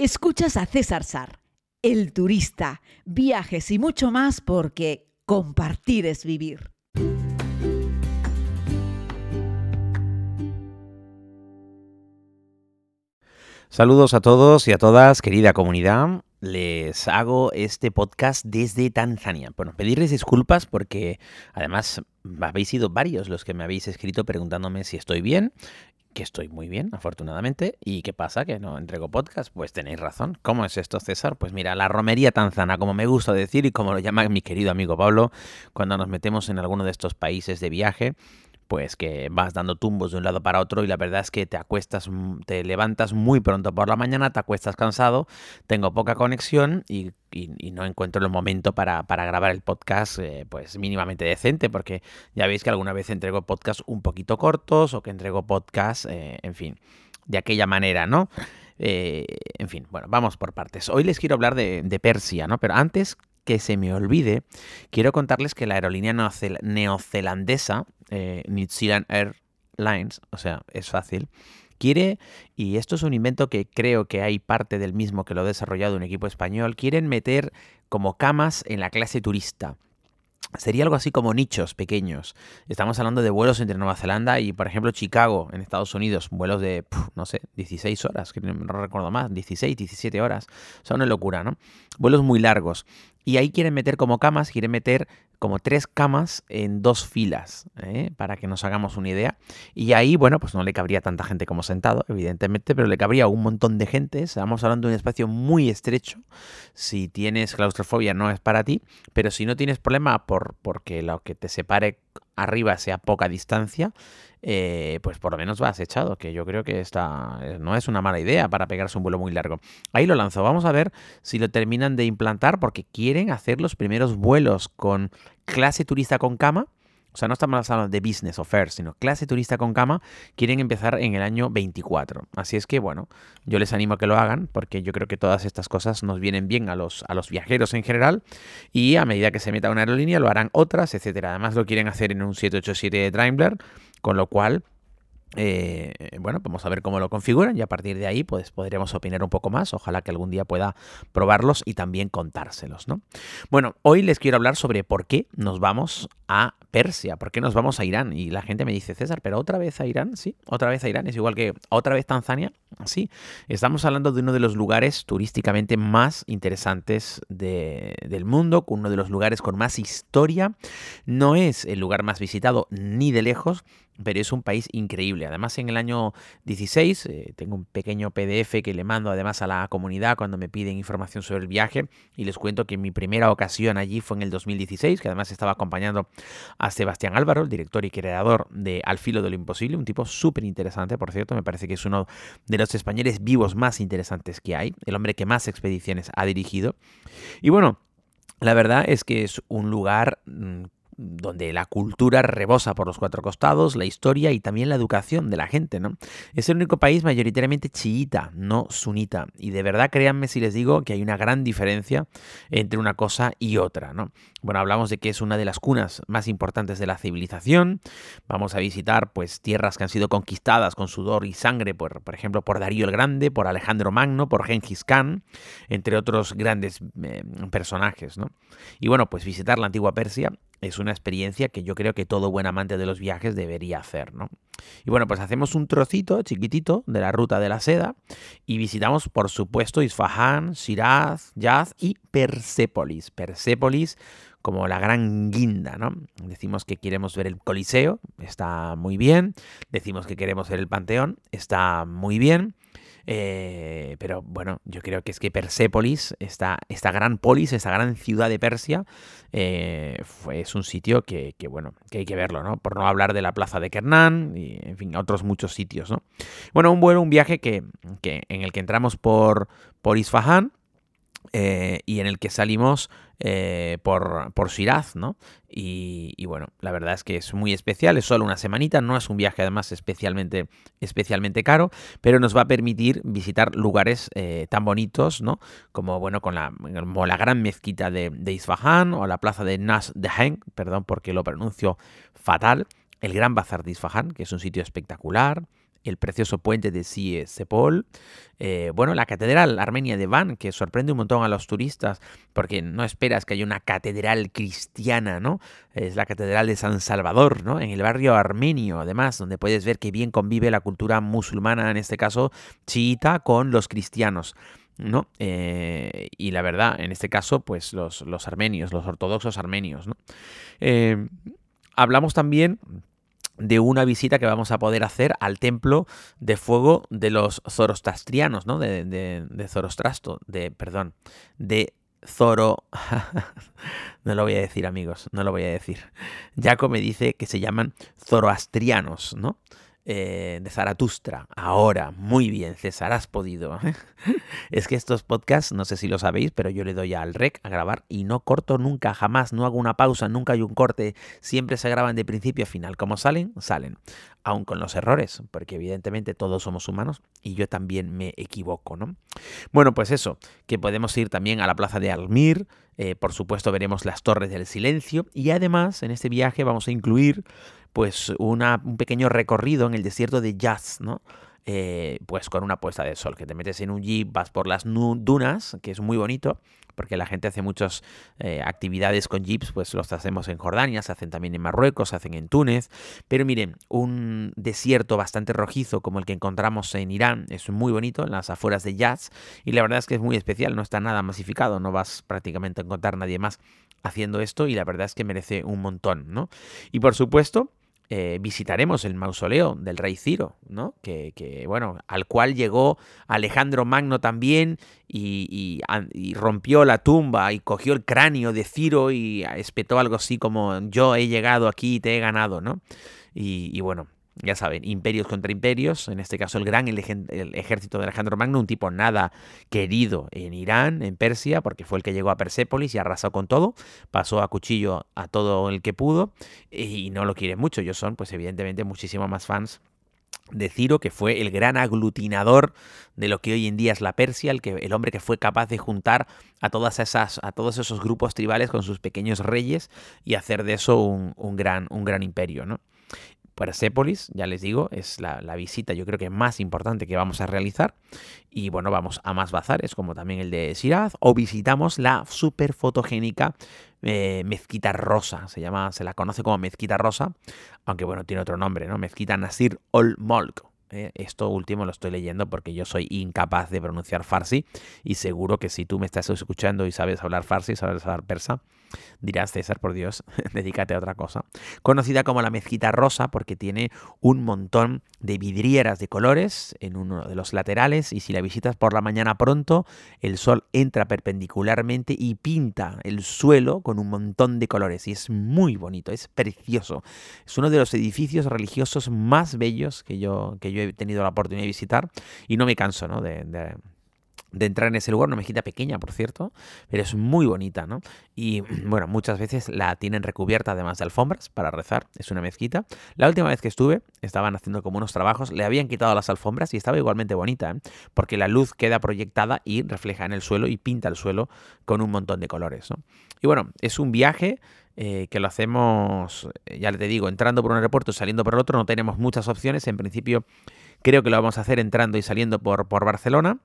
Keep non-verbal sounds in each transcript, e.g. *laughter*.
Escuchas a César Sar, el turista, viajes y mucho más porque compartir es vivir. Saludos a todos y a todas, querida comunidad. Les hago este podcast desde Tanzania. Bueno, pedirles disculpas porque además habéis sido varios los que me habéis escrito preguntándome si estoy bien que estoy muy bien, afortunadamente. ¿Y qué pasa? Que no entrego podcast. Pues tenéis razón. ¿Cómo es esto, César? Pues mira, la romería tanzana, como me gusta decir y como lo llama mi querido amigo Pablo, cuando nos metemos en alguno de estos países de viaje, pues que vas dando tumbos de un lado para otro y la verdad es que te acuestas, te levantas muy pronto por la mañana, te acuestas cansado, tengo poca conexión y, no encuentro el momento para, grabar el podcast eh, pues mínimamente decente porque ya veis que alguna vez entrego podcasts un poquito cortos o que entrego podcasts, eh, en fin, de aquella manera, ¿no? Eh, en fin, bueno, vamos por partes. Hoy les quiero hablar de Persia, ¿no? Pero antes que se me olvide, quiero contarles que la aerolínea neozelandesa, eh, New Zealand Airlines, o sea, es fácil, quiere, y esto es un invento que creo que hay parte del mismo que lo ha desarrollado un equipo español, quieren meter como camas en la clase turista. Sería algo así como nichos pequeños. Estamos hablando de vuelos entre Nueva Zelanda y, por ejemplo, Chicago, en Estados Unidos. Vuelos de, no sé, 16 horas, que no recuerdo más, 16, 17 horas. Son una locura, ¿no? Vuelos muy largos. Y ahí quieren meter como camas, quieren meter como tres camas en dos filas, ¿eh? para que nos hagamos una idea. Y ahí, bueno, pues no le cabría tanta gente como sentado, evidentemente, pero le cabría un montón de gente. Estamos hablando de un espacio muy estrecho. Si tienes claustrofobia no es para ti, pero si no tienes problema por, porque lo que te separe arriba sea poca distancia, eh, pues por lo menos vas echado, que yo creo que esta eh, no es una mala idea para pegarse un vuelo muy largo. Ahí lo lanzo, vamos a ver si lo terminan de implantar porque quieren hacer los primeros vuelos con clase turista con cama o sea, no estamos hablando de business o first, sino clase turista con cama, quieren empezar en el año 24. Así es que, bueno, yo les animo a que lo hagan porque yo creo que todas estas cosas nos vienen bien a los, a los viajeros en general y a medida que se meta una aerolínea lo harán otras, etcétera. Además lo quieren hacer en un 787 de Daimler, con lo cual eh, bueno, vamos a ver cómo lo configuran y a partir de ahí pues opinar un poco más. Ojalá que algún día pueda probarlos y también contárselos, ¿no? Bueno, hoy les quiero hablar sobre por qué nos vamos a Persia, por qué nos vamos a Irán. Y la gente me dice, César, pero otra vez a Irán, sí, otra vez a Irán, es igual que otra vez Tanzania, sí. Estamos hablando de uno de los lugares turísticamente más interesantes del mundo, uno de los lugares con más historia. No es el lugar más visitado ni de lejos, pero es un país increíble. Además, en el año 16, eh, tengo un pequeño PDF que le mando además a la comunidad cuando me piden información sobre el viaje y les cuento que mi primera ocasión allí fue en el 2016, que además estaba acompañando a Sebastián Álvaro, el director y creador de Al filo de lo imposible, un tipo súper interesante, por cierto, me parece que es uno de los españoles vivos más interesantes que hay, el hombre que más expediciones ha dirigido. Y bueno, la verdad es que es un lugar mm, donde la cultura rebosa por los cuatro costados, la historia y también la educación de la gente, ¿no? Es el único país mayoritariamente chiita, no sunita. Y de verdad créanme si les digo que hay una gran diferencia entre una cosa y otra, ¿no? Bueno, hablamos de que es una de las cunas más importantes de la civilización. Vamos a visitar pues tierras que han sido conquistadas con sudor y sangre, por, por ejemplo, por Darío el Grande, por Alejandro Magno, por Genghis Khan, entre otros grandes eh, personajes, ¿no? Y bueno, pues visitar la antigua Persia es una experiencia que yo creo que todo buen amante de los viajes debería hacer, ¿no? Y bueno, pues hacemos un trocito chiquitito de la ruta de la seda y visitamos, por supuesto, Isfahan, Shiraz, Yaz y Persépolis. Persépolis como la gran guinda, ¿no? Decimos que queremos ver el Coliseo, está muy bien. Decimos que queremos ver el Panteón, está muy bien. Eh, pero bueno, yo creo que es que Persépolis, esta, esta gran polis, esta gran ciudad de Persia, eh, es un sitio que, bueno, que hay que verlo, ¿no? Por no hablar de la plaza de Kernan y, en fin, otros muchos sitios, ¿no? Bueno, un vuelo, un viaje que, que en el que entramos por, por Isfahan, eh, y en el que salimos eh, por, por Shiraz, ¿no? Y, bueno, la verdad es que es muy especial, es solo una semanita, no es un viaje además especialmente, especialmente caro, pero nos va a permitir visitar lugares eh, tan bonitos, ¿no? Como, bueno, con la, la gran mezquita de, de Isfahan o la plaza de Nas de Heng, perdón porque lo pronuncio fatal, el gran bazar de Isfahan, que es un sitio espectacular, el precioso puente de Siesepol, eh, bueno, la catedral armenia de Van, que sorprende un montón a los turistas, porque no esperas que haya una catedral cristiana, ¿no? Es la catedral de San Salvador, ¿no? En el barrio armenio, además, donde puedes ver que bien convive la cultura musulmana, en este caso chiita, con los cristianos. ¿no? Eh, y la verdad, en este caso, pues los, los armenios, los ortodoxos armenios, ¿no? Eh, hablamos también de una visita que vamos a poder hacer al templo de fuego de los zoroastrianos, ¿no? De, de, de Zorostrasto, de, perdón, de Zoro... *laughs* no lo voy a decir, amigos, no lo voy a decir. Jaco me dice que se llaman zoroastrianos, ¿no? Eh, de Zaratustra. Ahora, muy bien, César, has podido. *laughs* es que estos podcasts, no sé si lo sabéis, pero yo le doy al rec a grabar y no corto nunca, jamás, no hago una pausa, nunca hay un corte, siempre se graban de principio a final. Como salen, salen. Aún con los errores, porque evidentemente todos somos humanos y yo también me equivoco, ¿no? Bueno, pues eso, que podemos ir también a la plaza de Almir, eh, por supuesto veremos las torres del silencio y además en este viaje vamos a incluir pues un pequeño recorrido en el desierto de Jazz, ¿no? Eh, pues con una puesta de sol, que te metes en un jeep, vas por las dunas, que es muy bonito, porque la gente hace muchas eh, actividades con jeeps, pues los hacemos en Jordania, se hacen también en Marruecos, se hacen en Túnez, pero miren, un desierto bastante rojizo como el que encontramos en Irán, es muy bonito, en las afueras de Jazz, y la verdad es que es muy especial, no está nada masificado, no vas prácticamente a encontrar nadie más haciendo esto, y la verdad es que merece un montón, ¿no? Y por supuesto, eh, visitaremos el mausoleo del rey Ciro, ¿no? Que, bueno, al cual llegó Alejandro Magno también y, rompió la tumba y cogió el cráneo de Ciro y espetó algo así como yo he llegado aquí y te he ganado, ¿no? y bueno, ya saben, imperios contra imperios, en este caso el gran el ejército de Alejandro Magno, un tipo nada querido en Irán, en Persia, porque fue el que llegó a Persépolis y arrasó con todo, pasó a cuchillo a todo el que pudo y no lo quiere mucho. Ellos son, pues evidentemente, muchísimo más fans de Ciro, que fue el gran aglutinador de lo que hoy en día es la Persia, el, que, el hombre que fue capaz de juntar a, todas esas, a todos esos grupos tribales con sus pequeños reyes y hacer de eso un, un gran, un gran imperio. ¿no? Persépolis, ya les digo, es la, visita yo creo que más importante que vamos a realizar. Y bueno, vamos a más bazares, como también el de Siraz, o visitamos la súper fotogénica eh, Mezquita Rosa, se llama, se la conoce como Mezquita Rosa, aunque bueno, tiene otro nombre, ¿no? Mezquita Nasir Ol Molk. Eh, esto último lo estoy leyendo porque yo soy incapaz de pronunciar farsi y seguro que si tú me estás escuchando y sabes hablar farsi, sabes hablar persa, dirás, César, por Dios, *laughs* dedícate a otra cosa. Conocida como la mezquita rosa porque tiene un montón de vidrieras de colores en uno de los laterales y si la visitas por la mañana pronto, el sol entra perpendicularmente y pinta el suelo con un montón de colores y es muy bonito, es precioso. Es uno de los edificios religiosos más bellos que yo, que yo he tenido la oportunidad de visitar y no me canso ¿no? de de entrar en ese lugar, una mezquita pequeña, por cierto, pero es muy bonita, ¿no? Y *clears throat* bueno, muchas veces la tienen recubierta además de alfombras para rezar, es una mezquita. La última vez que estuve, estaban haciendo como unos trabajos, le habían quitado las alfombras y estaba igualmente bonita, ¿eh? porque la luz queda proyectada y refleja en el suelo y pinta el suelo con un montón de colores, ¿no? Y bueno, es un viaje eh, que lo hacemos, ya te digo, entrando por un aeropuerto, saliendo por el otro, no tenemos muchas opciones. En principio, creo que lo vamos a hacer entrando y saliendo por, por Barcelona.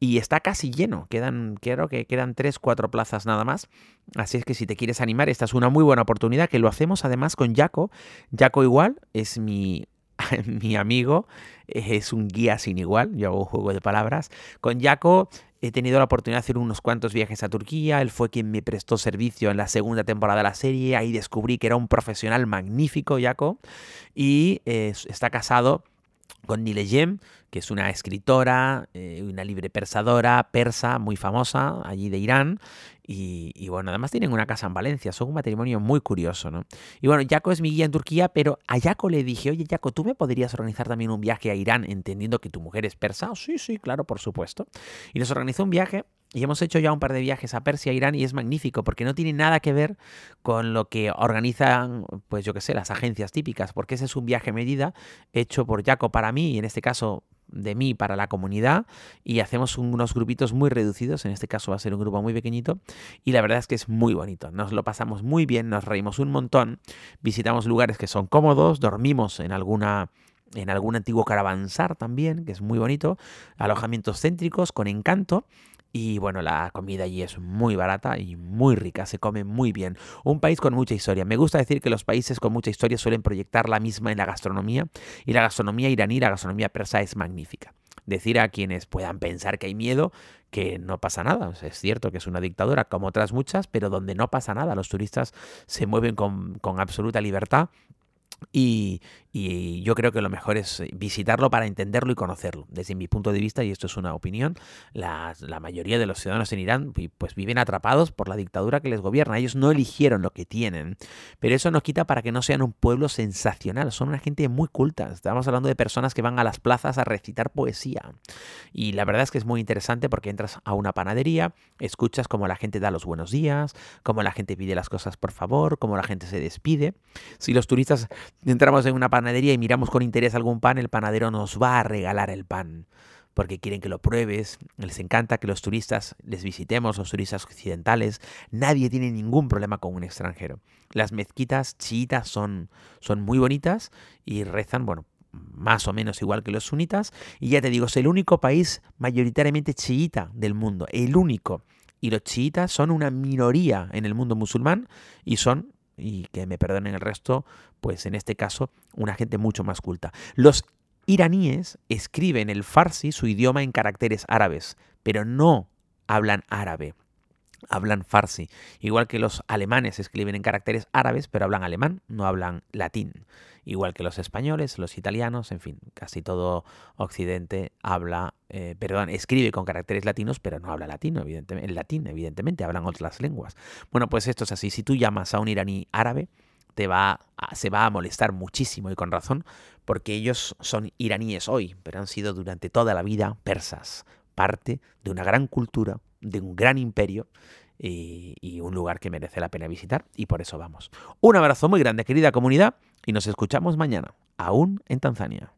Y está casi lleno. Quedan, creo que quedan 3, 4 plazas nada más. Así es que si te quieres animar, esta es una muy buena oportunidad, que lo hacemos además con Jaco. Jaco igual es mi *laughs* mi amigo es un guía sin igual, yo hago un juego de palabras. Con Jaco he tenido la oportunidad de hacer unos cuantos viajes a Turquía, él fue quien me prestó servicio en la segunda temporada de la serie, ahí descubrí que era un profesional magnífico, Jaco, y está casado con Nileyem, que es una escritora, eh, una libre persadora persa muy famosa allí de Irán. Y, bueno, además tienen una casa en Valencia, son un matrimonio muy curioso, ¿no? Y bueno, Jaco es mi guía en Turquía, pero a Jaco le dije, oye Jaco, ¿tú me podrías organizar también un viaje a Irán entendiendo que tu mujer es persa? sí, sí, claro, por supuesto. Y nos organizó un viaje y hemos hecho ya un par de viajes a Persia, Irán, y es magnífico, porque no tiene nada que ver con lo que organizan, pues yo qué sé, las agencias típicas, porque ese es un viaje medida hecho por Jaco para mí, y en este caso de mí para la comunidad y hacemos unos grupitos muy reducidos, en este caso va a ser un grupo muy pequeñito y la verdad es que es muy bonito, nos lo pasamos muy bien, nos reímos un montón, visitamos lugares que son cómodos, dormimos en alguna en algún antiguo caravansar también, que es muy bonito, alojamientos céntricos con encanto. Y bueno, la comida allí es muy barata y muy rica, se come muy bien. Un país con mucha historia. Me gusta decir que los países con mucha historia suelen proyectar la misma en la gastronomía y la gastronomía iraní, la gastronomía persa es magnífica. Decir a quienes puedan pensar que hay miedo que no pasa nada. es cierto que es una dictadura como otras muchas, pero donde no pasa nada. Los turistas se mueven con, con absoluta libertad y, yo creo que lo mejor es visitarlo para entenderlo y conocerlo. Desde mi punto de vista, y esto es una opinión, la, mayoría de los ciudadanos en Irán pues viven atrapados por la dictadura que les gobierna. Ellos no eligieron lo que tienen. Pero eso nos quita para que no sean un pueblo sensacional. Son una gente muy culta. Estamos hablando de personas que van a las plazas a recitar poesía. Y la verdad es que es muy interesante porque entras a una panadería, escuchas cómo la gente da los buenos días, cómo la gente pide las cosas por favor, cómo la gente se despide. Si los turistas entramos en una panadería y miramos con interés algún pan, el panadero nos va a regalar el pan porque quieren que lo pruebes, les encanta que los turistas les visitemos, los turistas occidentales, nadie tiene ningún problema con un extranjero. Las mezquitas chiitas son, son muy bonitas y rezan, bueno, más o menos igual que los sunitas, y ya te digo, es el único país mayoritariamente chiita del mundo, el único. Y los chiitas son una minoría en el mundo musulmán y son y que me perdonen el resto, pues en este caso una gente mucho más culta. Los iraníes escriben el farsi, su idioma, en caracteres árabes, pero no hablan árabe, hablan farsi. Igual que los alemanes escriben en caracteres árabes, pero hablan alemán, no hablan latín igual que los españoles, los italianos, en fin, casi todo Occidente habla, eh, perdón, escribe con caracteres latinos, pero no habla latino, evidentemente, el latín, evidentemente, hablan otras lenguas. Bueno, pues esto es así. Si tú llamas a un iraní árabe, te va se va a molestar muchísimo y con razón, porque ellos son iraníes hoy, pero han sido durante toda la vida persas, parte de una gran cultura, de un gran imperio y, y, un lugar que merece la pena visitar y por eso vamos. Un abrazo muy grande, querida comunidad, y nos escuchamos mañana, aún en Tanzania.